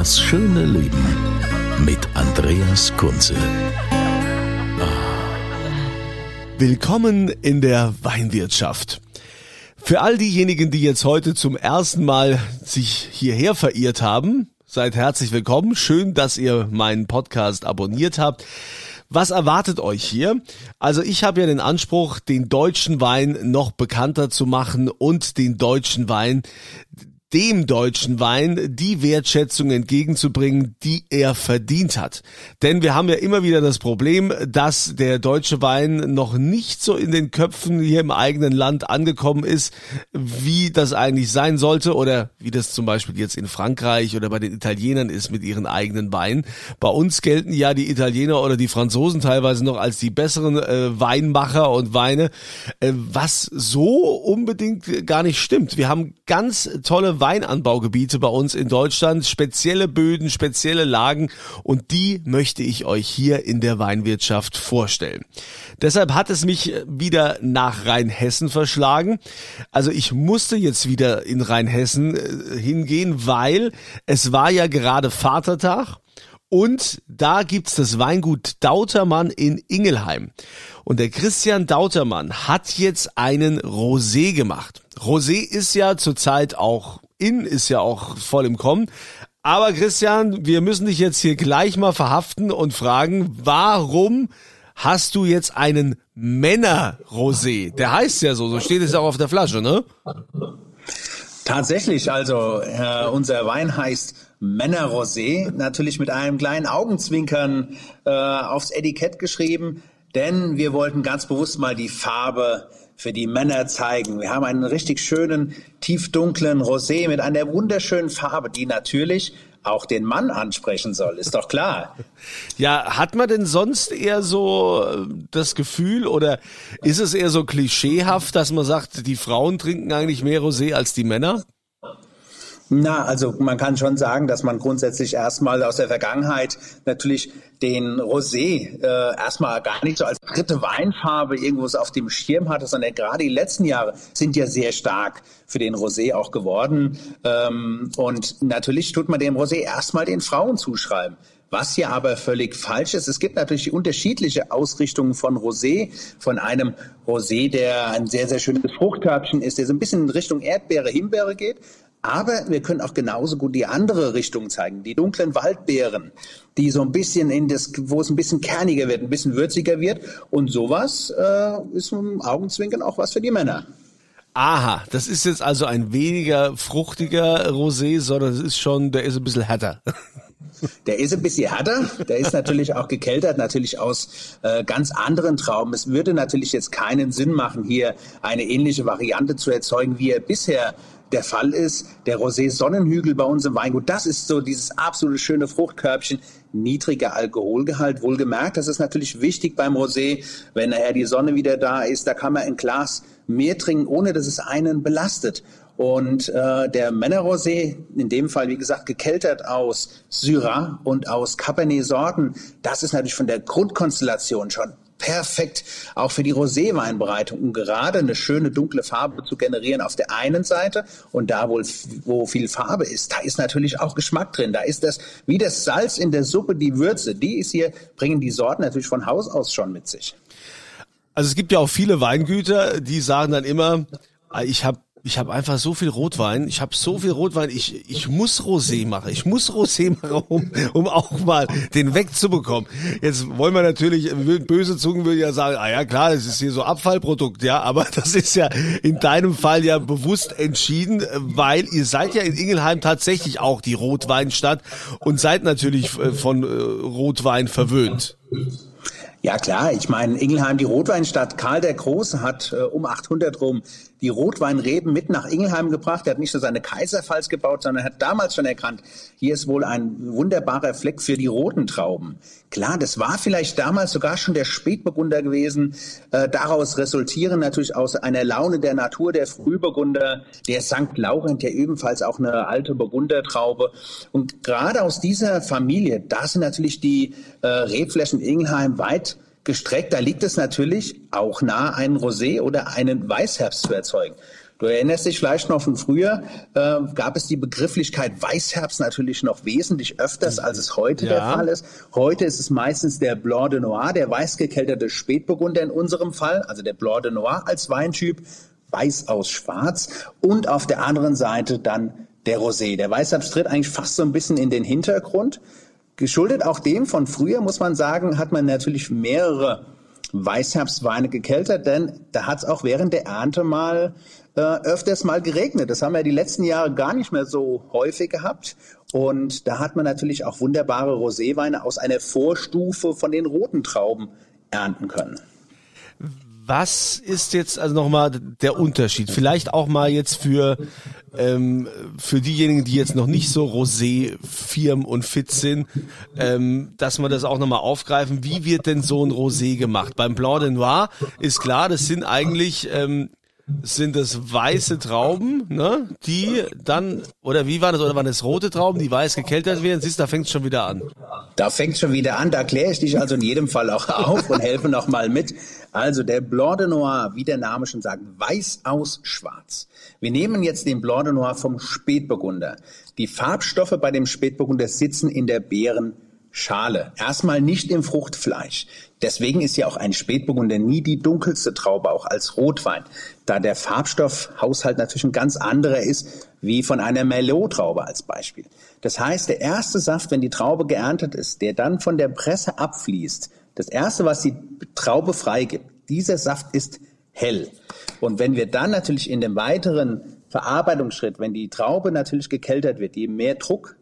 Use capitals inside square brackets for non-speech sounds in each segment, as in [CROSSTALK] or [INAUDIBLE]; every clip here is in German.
Das schöne Leben mit Andreas Kunze. Willkommen in der Weinwirtschaft. Für all diejenigen, die jetzt heute zum ersten Mal sich hierher verirrt haben, seid herzlich willkommen. Schön, dass ihr meinen Podcast abonniert habt. Was erwartet euch hier? Also ich habe ja den Anspruch, den deutschen Wein noch bekannter zu machen und den deutschen Wein dem deutschen Wein die Wertschätzung entgegenzubringen, die er verdient hat. Denn wir haben ja immer wieder das Problem, dass der deutsche Wein noch nicht so in den Köpfen hier im eigenen Land angekommen ist, wie das eigentlich sein sollte oder wie das zum Beispiel jetzt in Frankreich oder bei den Italienern ist mit ihren eigenen Weinen. Bei uns gelten ja die Italiener oder die Franzosen teilweise noch als die besseren äh, Weinmacher und Weine, äh, was so unbedingt gar nicht stimmt. Wir haben ganz tolle Weinanbaugebiete bei uns in Deutschland, spezielle Böden, spezielle Lagen und die möchte ich euch hier in der Weinwirtschaft vorstellen. Deshalb hat es mich wieder nach Rheinhessen verschlagen. Also ich musste jetzt wieder in Rheinhessen äh, hingehen, weil es war ja gerade Vatertag. Und da gibt's das Weingut Dautermann in Ingelheim. Und der Christian Dautermann hat jetzt einen Rosé gemacht. Rosé ist ja zurzeit auch in, ist ja auch voll im Kommen. Aber Christian, wir müssen dich jetzt hier gleich mal verhaften und fragen, warum hast du jetzt einen Männer-Rosé? Der heißt ja so, so steht es auch auf der Flasche, ne? Tatsächlich, also äh, unser Wein heißt Männer-Rosé, natürlich mit einem kleinen Augenzwinkern äh, aufs Etikett geschrieben, denn wir wollten ganz bewusst mal die Farbe für die Männer zeigen. Wir haben einen richtig schönen, tiefdunklen Rosé mit einer wunderschönen Farbe, die natürlich auch den Mann ansprechen soll, ist doch klar. [LAUGHS] Ja, hat man denn sonst eher so äh, das Gefühl oder ist es eher so klischeehaft, dass man sagt, die Frauen trinken eigentlich mehr Rosé als die Männer? Na, also man kann schon sagen, dass man grundsätzlich erstmal aus der Vergangenheit natürlich den Rosé äh, erstmal gar nicht so als dritte Weinfarbe irgendwo auf dem Schirm hatte, sondern gerade die letzten Jahre sind ja sehr stark für den Rosé auch geworden. Ähm, und natürlich tut man dem Rosé erstmal den Frauen zuschreiben. Was ja aber völlig falsch ist, es gibt natürlich unterschiedliche Ausrichtungen von Rosé. Von einem Rosé, der ein sehr, sehr schönes Fruchtkörbchen ist, der so ein bisschen in Richtung Erdbeere, Himbeere geht. Aber wir können auch genauso gut die andere Richtung zeigen, die dunklen Waldbeeren, die so ein bisschen in das, wo es ein bisschen kerniger wird, ein bisschen würziger wird. Und sowas äh, ist im Augenzwinkern auch was für die Männer. Aha, das ist jetzt also ein weniger fruchtiger Rosé, sondern es ist schon, der ist ein bisschen härter. [LAUGHS] Der ist ein bisschen härter, der ist natürlich auch gekeltert, natürlich aus äh, ganz anderen Trauben. Es würde natürlich jetzt keinen Sinn machen, hier eine ähnliche Variante zu erzeugen, wie er bisher der Fall ist. Der Rosé Sonnenhügel bei uns im Weingut, das ist so dieses absolute schöne Fruchtkörbchen, niedriger Alkoholgehalt. Wohlgemerkt, das ist natürlich wichtig beim Rosé, wenn nachher die Sonne wieder da ist, da kann man ein Glas mehr trinken, ohne dass es einen belastet. Und äh, der Männerrosé, in dem Fall wie gesagt gekeltert aus Syrah und aus Cabernet-Sorten, das ist natürlich von der Grundkonstellation schon perfekt auch für die Roséweinbereitung, um gerade eine schöne dunkle Farbe zu generieren auf der einen Seite und da wo, wo viel Farbe ist, da ist natürlich auch Geschmack drin. Da ist das wie das Salz in der Suppe, die Würze, die ist hier bringen die Sorten natürlich von Haus aus schon mit sich. Also es gibt ja auch viele Weingüter, die sagen dann immer, ich habe Ich habe einfach so viel Rotwein. Ich habe so viel Rotwein. Ich, ich muss Rosé machen. Ich muss Rosé machen, um, um auch mal den wegzubekommen. Jetzt wollen wir natürlich, böse Zungen würden ja sagen, ah ja klar, das ist hier so Abfallprodukt, ja, aber [LAUGHS] das ist ja in deinem Fall ja bewusst entschieden, weil ihr seid ja in Ingelheim tatsächlich auch die Rotweinstadt und seid natürlich äh, von äh, Rotwein verwöhnt. Ja klar, ich meine, Ingelheim, die Rotweinstadt, Karl der Große hat äh, um 800 rum die Rotweinreben mit nach Ingelheim gebracht. Er hat nicht nur seine Kaiserpfalz gebaut, sondern hat damals schon erkannt, hier ist wohl ein wunderbarer Fleck für die roten Trauben. Klar, das war vielleicht damals sogar schon der Spätburgunder gewesen. Äh, daraus resultieren natürlich aus einer Laune der Natur der Frühburgunder, der St. Laurent, der ebenfalls auch eine alte Burgundertraube. Und gerade aus dieser Familie, da sind natürlich die äh, Rebflächen Ingelheim weit gestreckt, da liegt es natürlich auch nah, einen Rosé oder einen Weißherbst zu erzeugen. Du erinnerst dich vielleicht noch von früher, äh, gab es die Begrifflichkeit Weißherbst natürlich noch wesentlich öfters, als es heute ja. der Fall ist. Heute ist es meistens der Blanc de Noir, der weißgekelterte Spätburgunder in unserem Fall, also der Blanc de Noir als Weintyp, weiß aus schwarz und auf der anderen Seite dann der Rosé. Der Weißherbst tritt eigentlich fast so ein bisschen in den Hintergrund. Geschuldet auch dem von früher, muss man sagen, hat man natürlich mehrere Weißherbstweine gekeltert, denn da hat es auch während der Ernte mal äh, öfters mal geregnet. Das haben wir die letzten Jahre gar nicht mehr so häufig gehabt. Und da hat man natürlich auch wunderbare Roséweine aus einer Vorstufe von den roten Trauben ernten können. Was ist jetzt also nochmal der Unterschied? Vielleicht auch mal jetzt für, ähm, für diejenigen, die jetzt noch nicht so rosé firm und fit sind, ähm, dass man das auch nochmal aufgreifen. Wie wird denn so ein Rosé gemacht? Beim Blanc de Noir ist klar, das sind eigentlich ähm, sind das weiße Trauben, ne? Die dann, oder wie war das, oder waren das rote Trauben, die weiß gekeltert werden? Siehst, da fängt es schon wieder an. Da fängt schon wieder an, da kläre ich dich also in jedem Fall auch [LAUGHS] auf und helfe nochmal mit. Also der Blanc de Noir, wie der Name schon sagt, weiß aus schwarz. Wir nehmen jetzt den Blanc de Noir vom Spätburgunder. Die Farbstoffe bei dem Spätburgunder sitzen in der Beeren Schale. Erstmal nicht im Fruchtfleisch. Deswegen ist ja auch ein Spätburgunder nie die dunkelste Traube, auch als Rotwein, da der Farbstoffhaushalt natürlich ein ganz anderer ist, wie von einer Merlot-Traube als Beispiel. Das heißt, der erste Saft, wenn die Traube geerntet ist, der dann von der Presse abfließt, das erste, was die Traube freigibt, dieser Saft ist hell. Und wenn wir dann natürlich in dem weiteren Verarbeitungsschritt, wenn die Traube natürlich gekeltert wird, je mehr Druck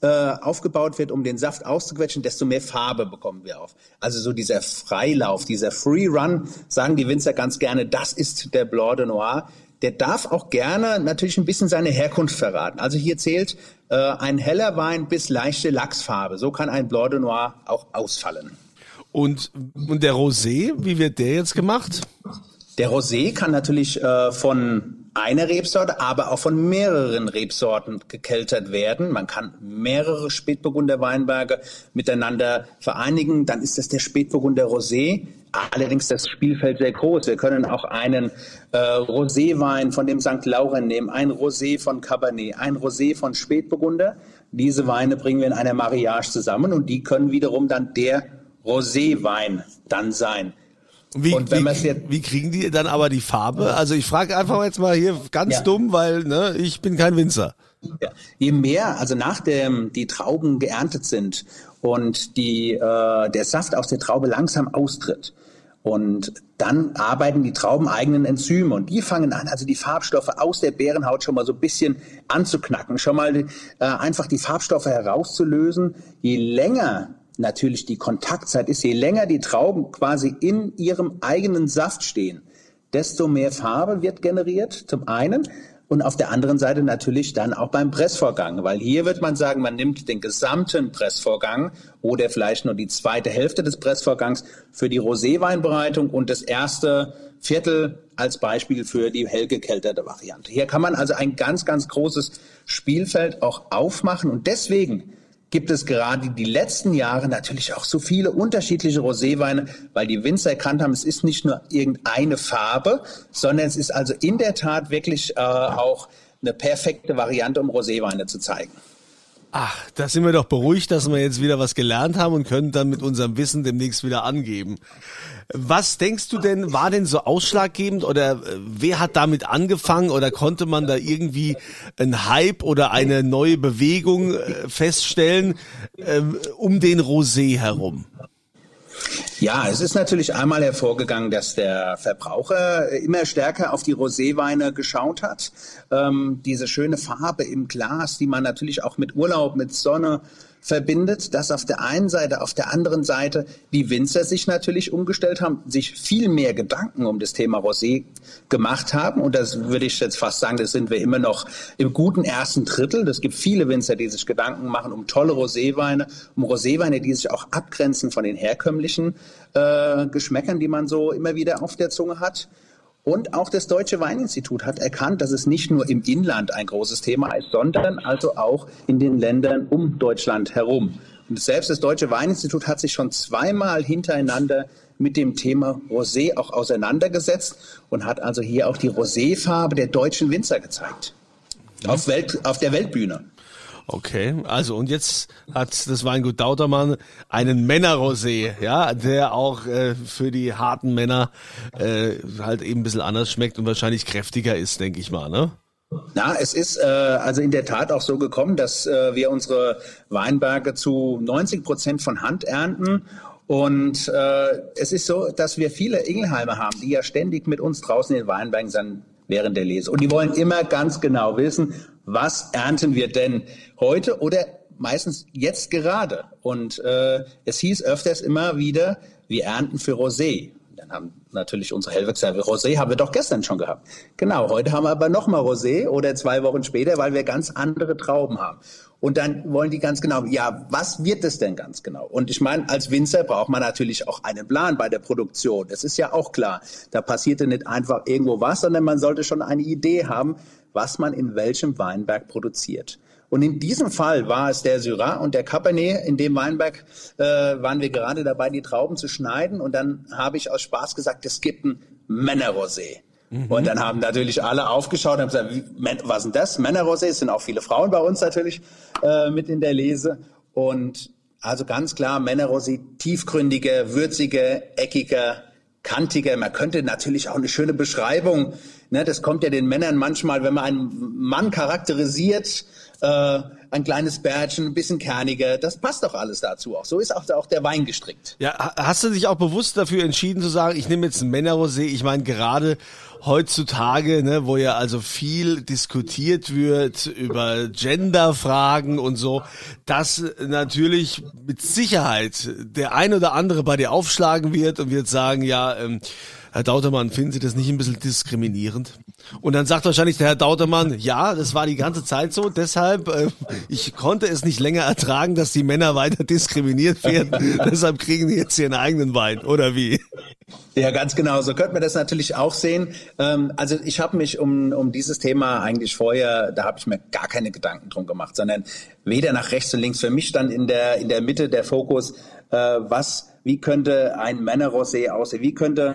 äh, aufgebaut wird, um den Saft auszuquetschen, desto mehr Farbe bekommen wir auf. Also so dieser Freilauf, dieser Free Run, sagen die Winzer ganz gerne, das ist der Blanc de Noir. Der darf auch gerne natürlich ein bisschen seine Herkunft verraten. Also hier zählt äh, ein heller Wein bis leichte Lachsfarbe. So kann ein Blanc de Noir auch ausfallen. Und, und der Rosé, wie wird der jetzt gemacht? Der Rosé kann natürlich äh, von einer Rebsorte, aber auch von mehreren Rebsorten gekeltert werden. Man kann mehrere Spätburgunder Weinberge miteinander vereinigen. Dann ist das der Spätburgunder Rosé. Allerdings das Spielfeld sehr groß. Wir können auch einen äh, Roséwein von dem St. Laurent nehmen, ein Rosé von Cabernet, ein Rosé von Spätburgunder. Diese Weine bringen wir in einer Mariage zusammen und die können wiederum dann der Roséwein dann sein. Wie, und wenn wie, jetzt, wie kriegen die dann aber die Farbe? Also ich frage einfach jetzt mal hier ganz ja. dumm, weil ne, ich bin kein Winzer. Ja. Je mehr, also nachdem die Trauben geerntet sind und die, äh, der Saft aus der Traube langsam austritt, und dann arbeiten die Trauben eigenen Enzyme und die fangen an, also die Farbstoffe aus der Bärenhaut schon mal so ein bisschen anzuknacken, schon mal äh, einfach die Farbstoffe herauszulösen. Je länger natürlich die Kontaktzeit ist, je länger die Trauben quasi in ihrem eigenen Saft stehen, desto mehr Farbe wird generiert, zum einen. Und auf der anderen Seite natürlich dann auch beim Pressvorgang, weil hier wird man sagen, man nimmt den gesamten Pressvorgang oder vielleicht nur die zweite Hälfte des Pressvorgangs für die Roséweinbereitung und das erste Viertel als Beispiel für die hell gekelterte Variante. Hier kann man also ein ganz, ganz großes Spielfeld auch aufmachen und deswegen gibt es gerade die letzten Jahre natürlich auch so viele unterschiedliche Roséweine, weil die Winzer erkannt haben, es ist nicht nur irgendeine Farbe, sondern es ist also in der Tat wirklich äh, auch eine perfekte Variante, um Roséweine zu zeigen. Ach, da sind wir doch beruhigt, dass wir jetzt wieder was gelernt haben und können dann mit unserem Wissen demnächst wieder angeben. Was denkst du denn, war denn so ausschlaggebend oder äh, wer hat damit angefangen oder konnte man da irgendwie einen Hype oder eine neue Bewegung äh, feststellen ähm, um den Rosé herum? Ja, es ist natürlich einmal hervorgegangen, dass der Verbraucher immer stärker auf die Roséweine geschaut hat. Ähm, diese schöne Farbe im Glas, die man natürlich auch mit Urlaub, mit Sonne verbindet, dass auf der einen Seite, auf der anderen Seite die Winzer sich natürlich umgestellt haben, sich viel mehr Gedanken um das Thema Rosé gemacht haben. Und das würde ich jetzt fast sagen, das sind wir immer noch im guten ersten Drittel. Es gibt viele Winzer, die sich Gedanken machen um tolle Roséweine, um Roséweine, die sich auch abgrenzen von den herkömmlichen äh, Geschmäckern, die man so immer wieder auf der Zunge hat. Und auch das Deutsche Weininstitut hat erkannt, dass es nicht nur im Inland ein großes Thema ist, sondern also auch in den Ländern um Deutschland herum. Und selbst das Deutsche Weininstitut hat sich schon zweimal hintereinander mit dem Thema Rosé auch auseinandergesetzt und hat also hier auch die Roséfarbe der deutschen Winzer gezeigt. Auf, Welt, auf der Weltbühne. Okay, also und jetzt hat das Weingut Dautermann einen Männerrosé, ja, der auch äh, für die harten Männer äh, halt eben ein bisschen anders schmeckt und wahrscheinlich kräftiger ist, denke ich mal, ne? Na, es ist äh, also in der Tat auch so gekommen, dass äh, wir unsere Weinberge zu 90 Prozent von Hand ernten und äh, es ist so, dass wir viele Ingelheimer haben, die ja ständig mit uns draußen in den Weinbergen sind während der Lese. Und die wollen immer ganz genau wissen, was ernten wir denn heute oder meistens jetzt gerade. Und äh, es hieß öfters immer wieder, wir ernten für Rosé. Dann haben natürlich unsere gesagt, Rosé haben wir doch gestern schon gehabt. Genau, heute haben wir aber nochmal Rosé oder zwei Wochen später, weil wir ganz andere Trauben haben. Und dann wollen die ganz genau, ja, was wird es denn ganz genau? Und ich meine, als Winzer braucht man natürlich auch einen Plan bei der Produktion. Das ist ja auch klar. Da passierte nicht einfach irgendwo was, sondern man sollte schon eine Idee haben, was man in welchem Weinberg produziert. Und in diesem Fall war es der Syrah und der Cabernet. In dem Weinberg äh, waren wir gerade dabei, die Trauben zu schneiden. Und dann habe ich aus Spaß gesagt, es gibt ein Männerrosé. Mhm. Und dann haben natürlich alle aufgeschaut und haben gesagt, was ist denn das? Männerrosé, es sind auch viele Frauen bei uns natürlich äh, mit in der Lese. Und also ganz klar, Männerrosé, tiefgründiger, würziger, eckiger, kantiger. Man könnte natürlich auch eine schöne Beschreibung, ne, das kommt ja den Männern manchmal, wenn man einen Mann charakterisiert, äh, ein kleines Bärtchen, ein bisschen kerniger, das passt doch alles dazu auch. So ist auch, auch der Wein gestrickt. Ja, hast du dich auch bewusst dafür entschieden zu sagen, ich nehme jetzt ein Männerrosé, ich meine gerade heutzutage, ne, wo ja also viel diskutiert wird über Genderfragen und so, dass natürlich mit Sicherheit der ein oder andere bei dir aufschlagen wird und wird sagen, ja, ähm, Herr Dautermann, finden Sie das nicht ein bisschen diskriminierend? Und dann sagt wahrscheinlich der Herr Dautermann, ja, das war die ganze Zeit so, deshalb, äh, ich konnte es nicht länger ertragen, dass die Männer weiter diskriminiert werden, [LAUGHS] deshalb kriegen die jetzt ihren eigenen Wein, oder wie? Ja, ganz genau. So könnte man das natürlich auch sehen. Ähm, also ich habe mich um, um dieses Thema eigentlich vorher, da habe ich mir gar keine Gedanken drum gemacht, sondern weder nach rechts und links. Für mich stand in der, in der Mitte der Fokus, äh, was, wie könnte ein Männerrosé aussehen? Wie könnte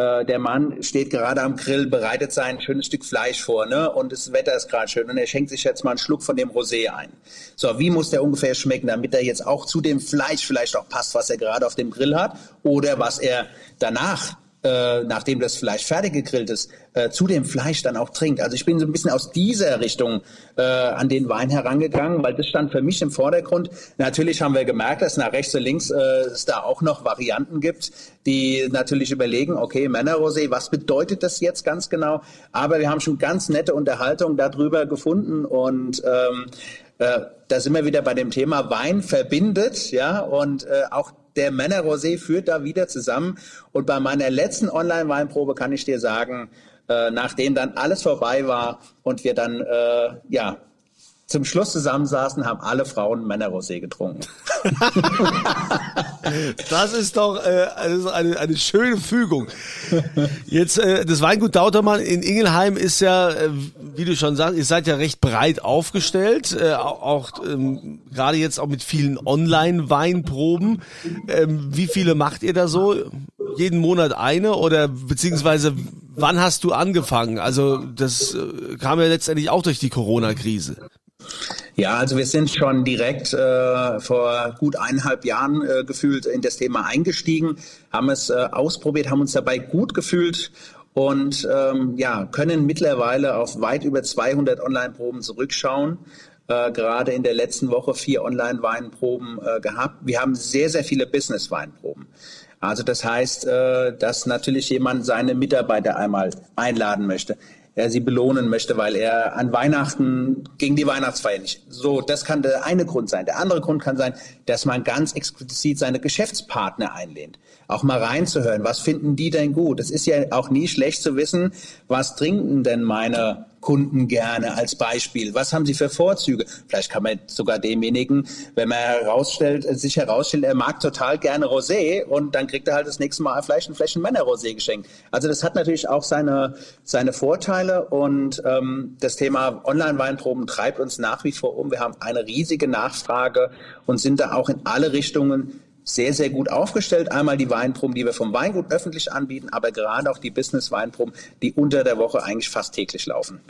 äh, der Mann steht gerade am Grill, bereitet sein schönes Stück Fleisch vor, ne? Und das Wetter ist gerade schön und er schenkt sich jetzt mal einen Schluck von dem Rosé ein. So, wie muss der ungefähr schmecken, damit er jetzt auch zu dem Fleisch vielleicht auch passt, was er gerade auf dem Grill hat oder was er danach äh, nachdem das Fleisch fertig gegrillt ist, äh, zu dem Fleisch dann auch trinkt. Also ich bin so ein bisschen aus dieser Richtung äh, an den Wein herangegangen, weil das stand für mich im Vordergrund. Natürlich haben wir gemerkt, dass nach rechts und links äh, es da auch noch Varianten gibt, die natürlich überlegen, okay, Männerrosé, was bedeutet das jetzt ganz genau? Aber wir haben schon ganz nette Unterhaltung darüber gefunden und ähm, äh, da sind wir wieder bei dem Thema Wein verbindet, ja, und äh, auch der Männerrosé führt da wieder zusammen. Und bei meiner letzten Online-Weinprobe kann ich dir sagen, äh, nachdem dann alles vorbei war und wir dann äh, ja zum Schluss zusammensaßen, haben alle Frauen Männerrosé getrunken. [LAUGHS] das ist doch äh, eine, eine schöne Fügung. Jetzt äh, das Weingut Dautermann in Ingelheim ist ja, äh, wie du schon sagst, ihr seid ja recht breit aufgestellt, äh, auch ähm, gerade jetzt auch mit vielen Online-Weinproben. Ähm, wie viele macht ihr da so? Jeden Monat eine oder beziehungsweise wann hast du angefangen? Also das äh, kam ja letztendlich auch durch die Corona-Krise. Ja, also wir sind schon direkt äh, vor gut eineinhalb Jahren äh, gefühlt in das Thema eingestiegen, haben es äh, ausprobiert, haben uns dabei gut gefühlt und ähm, ja, können mittlerweile auf weit über 200 Online-Proben zurückschauen. Äh, gerade in der letzten Woche vier Online-Weinproben äh, gehabt. Wir haben sehr, sehr viele Business-Weinproben. Also das heißt, äh, dass natürlich jemand seine Mitarbeiter einmal einladen möchte er sie belohnen möchte, weil er an Weihnachten gegen die Weihnachtsfeier nicht. So, das kann der eine Grund sein. Der andere Grund kann sein, dass man ganz explizit seine Geschäftspartner einlehnt. Auch mal reinzuhören, was finden die denn gut? Es ist ja auch nie schlecht zu wissen, was trinken denn meine Kunden gerne als Beispiel? Was haben sie für Vorzüge? Vielleicht kann man sogar demjenigen, wenn man herausstellt, sich herausstellt, er mag total gerne Rosé und dann kriegt er halt das nächste Mal vielleicht ein Fläschchen Männer Rosé geschenkt. Also das hat natürlich auch seine, seine Vorteile und ähm, das Thema Online-Weinproben treibt uns nach wie vor um. Wir haben eine riesige Nachfrage und sind da auch in alle Richtungen sehr, sehr gut aufgestellt. Einmal die Weinproben, die wir vom Weingut öffentlich anbieten, aber gerade auch die Business-Weinproben, die unter der Woche eigentlich fast täglich laufen.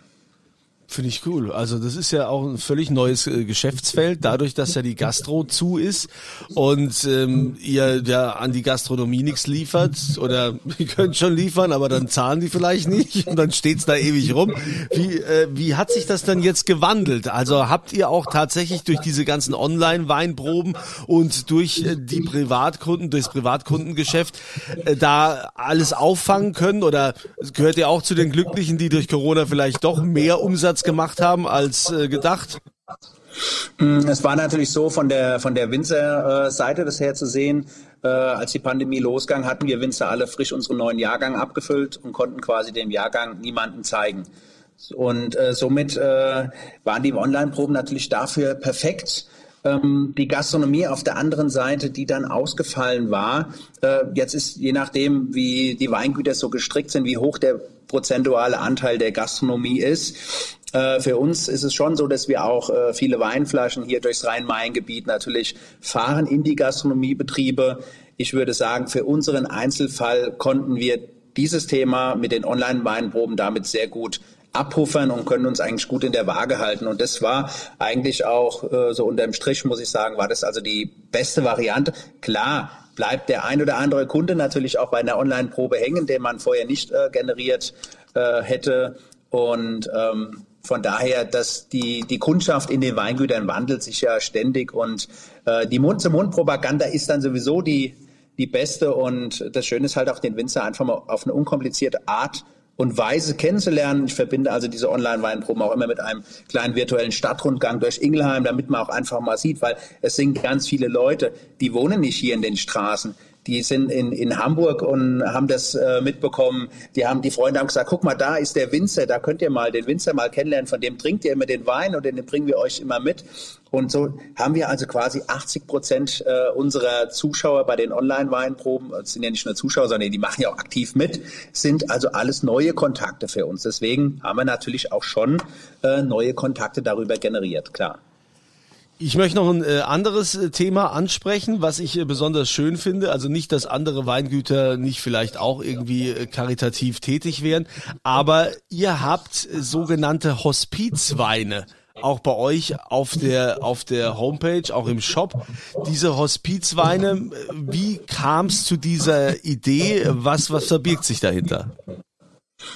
Finde ich cool. Also das ist ja auch ein völlig neues äh, Geschäftsfeld, dadurch, dass ja die Gastro zu ist und ähm, ihr ja an die Gastronomie nichts liefert oder [LAUGHS] ihr könnt schon liefern, aber dann zahlen die vielleicht nicht und dann steht's da ewig rum. Wie, äh, wie hat sich das dann jetzt gewandelt? Also habt ihr auch tatsächlich durch diese ganzen Online-Weinproben und durch äh, die Privatkunden, durchs Privatkundengeschäft äh, da alles auffangen können oder gehört ihr auch zu den Glücklichen, die durch Corona vielleicht doch mehr Umsatz Umsatz gemacht haben als äh, gedacht? Mm, es war natürlich so von der von der Winzer-Seite das her zu sehen. Äh, als die Pandemie losging, hatten wir Winzer alle frisch unseren neuen Jahrgang abgefüllt und konnten quasi dem Jahrgang niemanden zeigen. Und äh, somit äh, waren die Online-Proben natürlich dafür perfekt. Ähm, die Gastronomie auf der anderen Seite, die dann ausgefallen war. Äh, jetzt ist je nachdem, wie die Weingüter so gestrickt sind, wie hoch der prozentuale Anteil der Gastronomie ist, äh, für uns ist es schon so, dass wir auch äh, viele Weinflaschen hier durchs Rhein-Main-Gebiet natürlich fahren in die Gastronomiebetriebe. Ich würde sagen, für unseren Einzelfall konnten wir dieses Thema mit den Online-Weinproben damit sehr gut abpuffern und können uns eigentlich gut in der Waage halten. Und das war eigentlich auch äh, so unterm Strich, muss ich sagen, war das also die beste Variante. Klar, bleibt der ein oder andere Kunde natürlich auch bei einer Online-Probe hängen, den man vorher nicht äh, generiert äh, hätte. Und ähm, von daher, dass die, die Kundschaft in den Weingütern wandelt sich ja ständig und äh, die Mund-zu-Mund-Propaganda ist dann sowieso die, die beste und das Schöne ist halt auch den Winzer einfach mal auf eine unkomplizierte Art und Weise kennenzulernen. Ich verbinde also diese Online-Weinproben auch immer mit einem kleinen virtuellen Stadtrundgang durch Ingelheim, damit man auch einfach mal sieht, weil es sind ganz viele Leute, die wohnen nicht hier in den Straßen die sind in, in Hamburg und haben das äh, mitbekommen. Die haben die Freunde haben gesagt, guck mal, da ist der Winzer, da könnt ihr mal den Winzer mal kennenlernen, von dem trinkt ihr immer den Wein und den bringen wir euch immer mit. Und so haben wir also quasi 80 Prozent äh, unserer Zuschauer bei den Online-Weinproben, das sind ja nicht nur Zuschauer, sondern die machen ja auch aktiv mit, sind also alles neue Kontakte für uns. Deswegen haben wir natürlich auch schon äh, neue Kontakte darüber generiert, klar. Ich möchte noch ein äh, anderes äh, Thema ansprechen, was ich äh, besonders schön finde. Also nicht, dass andere Weingüter nicht vielleicht auch irgendwie karitativ tätig wären, aber ihr habt sogenannte Hospizweine auch bei euch auf der auf der Homepage, auch im Shop. Diese Hospizweine, wie kam es zu dieser Idee? Was was verbirgt sich dahinter?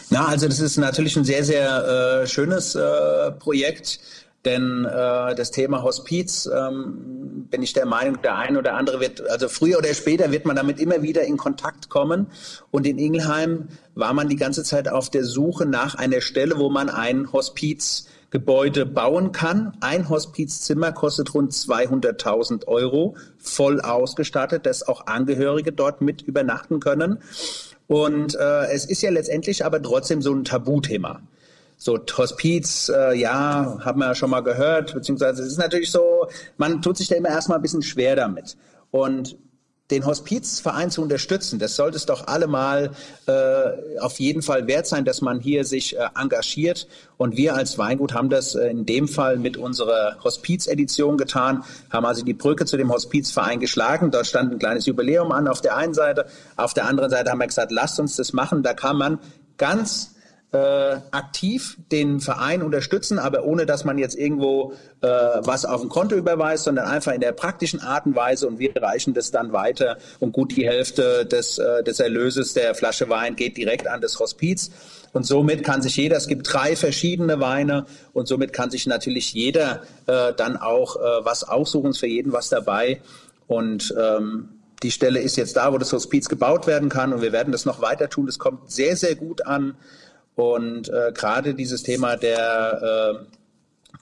Na, also das ist natürlich ein sehr sehr schönes Projekt denn äh, das Thema Hospiz, ähm, bin ich der Meinung, der eine oder andere wird, also früher oder später wird man damit immer wieder in Kontakt kommen. Und in Ingelheim war man die ganze Zeit auf der Suche nach einer Stelle, wo man ein Hospizgebäude bauen kann. Ein Hospizzimmer kostet rund 200.000 Euro, voll ausgestattet, dass auch Angehörige dort mit übernachten können. Und äh, es ist ja letztendlich aber trotzdem so ein Tabuthema. So Hospiz, äh, ja, haben wir ja schon mal gehört, beziehungsweise es ist natürlich so, man tut sich da immer erstmal ein bisschen schwer damit. Und den Hospizverein zu unterstützen, das sollte es doch allemal äh, auf jeden Fall wert sein, dass man hier sich äh, engagiert. Und wir als Weingut haben das äh, in dem Fall mit unserer Hospizedition getan, haben also die Brücke zu dem Hospizverein geschlagen. Dort stand ein kleines Jubiläum an auf der einen Seite. Auf der anderen Seite haben wir gesagt, lasst uns das machen. Da kann man ganz äh, aktiv den Verein unterstützen, aber ohne dass man jetzt irgendwo äh, was auf ein Konto überweist, sondern einfach in der praktischen Art und Weise und wir reichen das dann weiter und gut die Hälfte des, äh, des Erlöses der Flasche Wein geht direkt an das Hospiz. Und somit kann sich jeder, es gibt drei verschiedene Weine und somit kann sich natürlich jeder äh, dann auch äh, was aussuchen, ist für jeden was dabei. Und ähm, die Stelle ist jetzt da, wo das Hospiz gebaut werden kann und wir werden das noch weiter tun. Das kommt sehr, sehr gut an. Und äh, gerade dieses Thema der äh,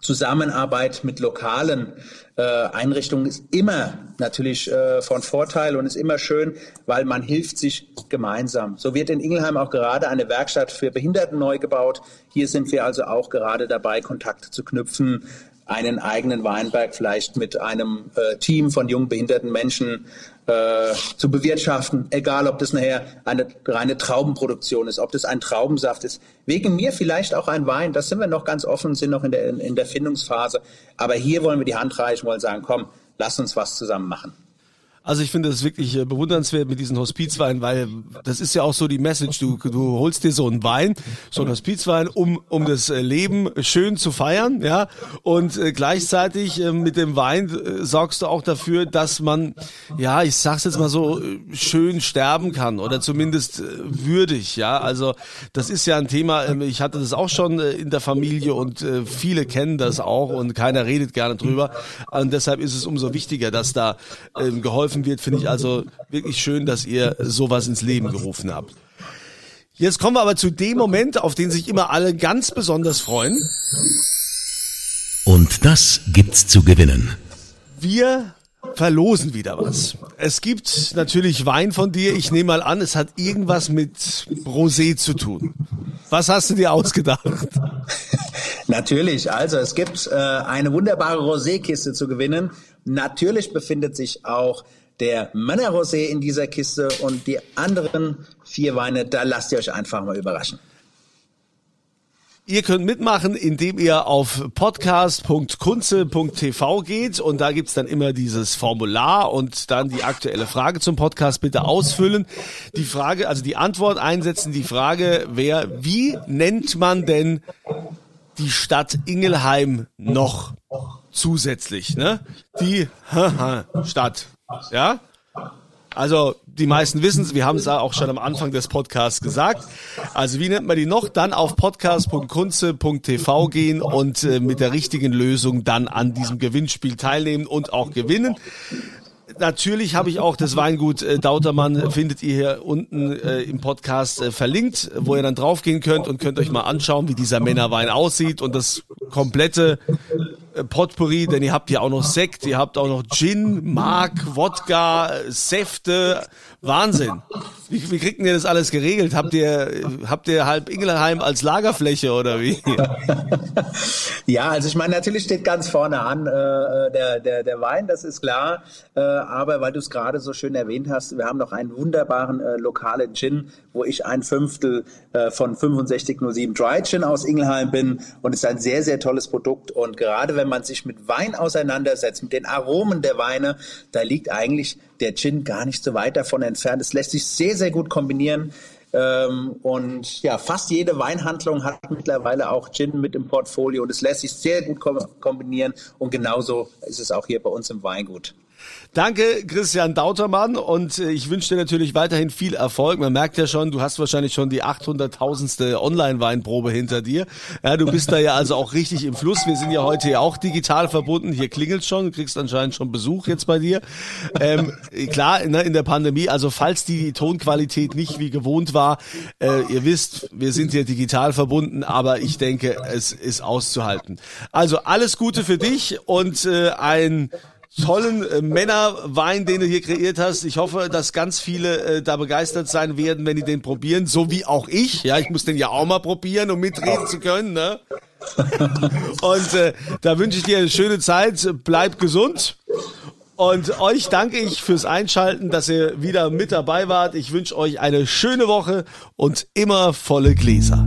Zusammenarbeit mit lokalen äh, Einrichtungen ist immer natürlich äh, von Vorteil und ist immer schön, weil man hilft sich gemeinsam. So wird in Ingelheim auch gerade eine Werkstatt für Behinderten neu gebaut. Hier sind wir also auch gerade dabei, Kontakte zu knüpfen einen eigenen Weinberg vielleicht mit einem äh, Team von jungen behinderten Menschen äh, zu bewirtschaften, egal ob das nachher eine reine Traubenproduktion ist, ob das ein Traubensaft ist. Wegen mir vielleicht auch ein Wein, das sind wir noch ganz offen, sind noch in der, in der Findungsphase. Aber hier wollen wir die Hand reichen, wollen sagen, komm, lass uns was zusammen machen. Also ich finde das wirklich äh, bewundernswert mit diesen Hospizweinen, weil das ist ja auch so die Message. Du, du holst dir so einen Wein, so einen Hospizwein, um, um das äh, Leben schön zu feiern, ja. Und äh, gleichzeitig mit dem Wein sorgst du auch dafür, dass man, ja, ich sag's jetzt mal so, schön sterben kann oder zumindest würdig, ja. Also das ist ja ein Thema, äh, ich hatte das auch schon in der Familie und viele kennen das auch und keiner redet gerne drüber. Und deshalb ist es umso wichtiger, dass da äh, geholfen geholfen wird, finde ich also wirklich schön, dass ihr sowas ins Leben gerufen habt. Jetzt kommen wir aber zu dem Moment, auf den sich immer alle ganz besonders freuen. Und das gibt's zu gewinnen. Wir verlosen wieder was. Es gibt natürlich Wein von dir. Ich nehme mal an, es hat irgendwas mit Rosé zu tun. Was hast du dir ausgedacht? [LAUGHS] Natürlich. Also es gibt äh, eine wunderbare Rosé-Kiste zu gewinnen. Natürlich befindet sich auch der Männerrosé in dieser Kiste und die anderen vier Weine, da lasst ihr euch einfach mal überraschen. Ihr könnt mitmachen, indem ihr auf podcast.kunze.tv geht und da gibt's dann immer dieses Formular und dann die aktuelle Frage zum Podcast bitte ausfüllen. Die Frage, also die Antwort einsetzen, die Frage wäre, wie nennt man denn die Stadt Ingelheim noch zusätzlich, ne? Die [LAUGHS] Stadt. Ja? Also die meisten wissen es, wir haben es auch schon am Anfang des Podcasts gesagt. Also wie nennt man die noch? Dann auf podcast.kunze.tv gehen und äh, mit der richtigen Lösung dann an diesem Gewinnspiel teilnehmen und auch gewinnen. Natürlich habe ich auch das Weingut äh, Dautermann, findet ihr hier unten äh, im Podcast äh, verlinkt, wo ihr dann draufgehen könnt und könnt euch mal anschauen, wie dieser Männerwein aussieht und das komplette Potpourri, denn ihr habt hier auch noch Sekt, ihr habt auch noch Gin, Mark, Wodka, Säfte, Wahnsinn. Wie, wie kriegt ihr das alles geregelt? Habt ihr, habt ihr halb Ingelheim als Lagerfläche oder wie? [LAUGHS] ja, also ich meine, natürlich steht ganz vorne an äh, der, der, der Wein, das ist klar. Äh, aber weil du es gerade so schön erwähnt hast, wir haben noch einen wunderbaren äh, lokalen Gin, wo ich ein Fünftel äh, von 6507 Dry Gin aus Ingelheim bin. Und es ist ein sehr, sehr tolles Produkt. Und gerade wenn man sich mit Wein auseinandersetzt, mit den Aromen der Weine, da liegt eigentlich der Gin gar nicht so weit davon entfernt. Es lässt sich sehr, sehr gut kombinieren. Ähm, und ja, fast jede Weinhandlung hat mittlerweile auch Gin mit im Portfolio und es lässt sich sehr gut kombinieren und genauso ist es auch hier bei uns im Weingut. Danke, Christian Dautermann. Und äh, ich wünsche dir natürlich weiterhin viel Erfolg. Man merkt ja schon, du hast wahrscheinlich schon die 800.000ste Online-Weinprobe hinter dir. Ja, du bist da ja also auch richtig im Fluss. Wir sind ja heute ja auch digital verbunden. Hier klingelt schon. Du kriegst anscheinend schon Besuch jetzt bei dir. Ähm, klar, ne, in der Pandemie, also falls die Tonqualität nicht wie gewohnt war, äh, ihr wisst, wir sind hier digital verbunden, aber ich denke, es ist auszuhalten. Also alles Gute für dich und äh, ein tollen äh, Männerwein, den du hier kreiert hast. Ich hoffe, dass ganz viele äh, da begeistert sein werden, wenn die den probieren, so wie auch ich. Ja, ich muss den ja auch mal probieren, um mitreden zu können. Ne? [LAUGHS] Und äh, da wünsche ich dir eine schöne Zeit. Bleib gesund. Und euch danke ich fürs Einschalten, dass ihr wieder mit dabei wart. Ich wünsche euch eine schöne Woche und immer volle Gläser.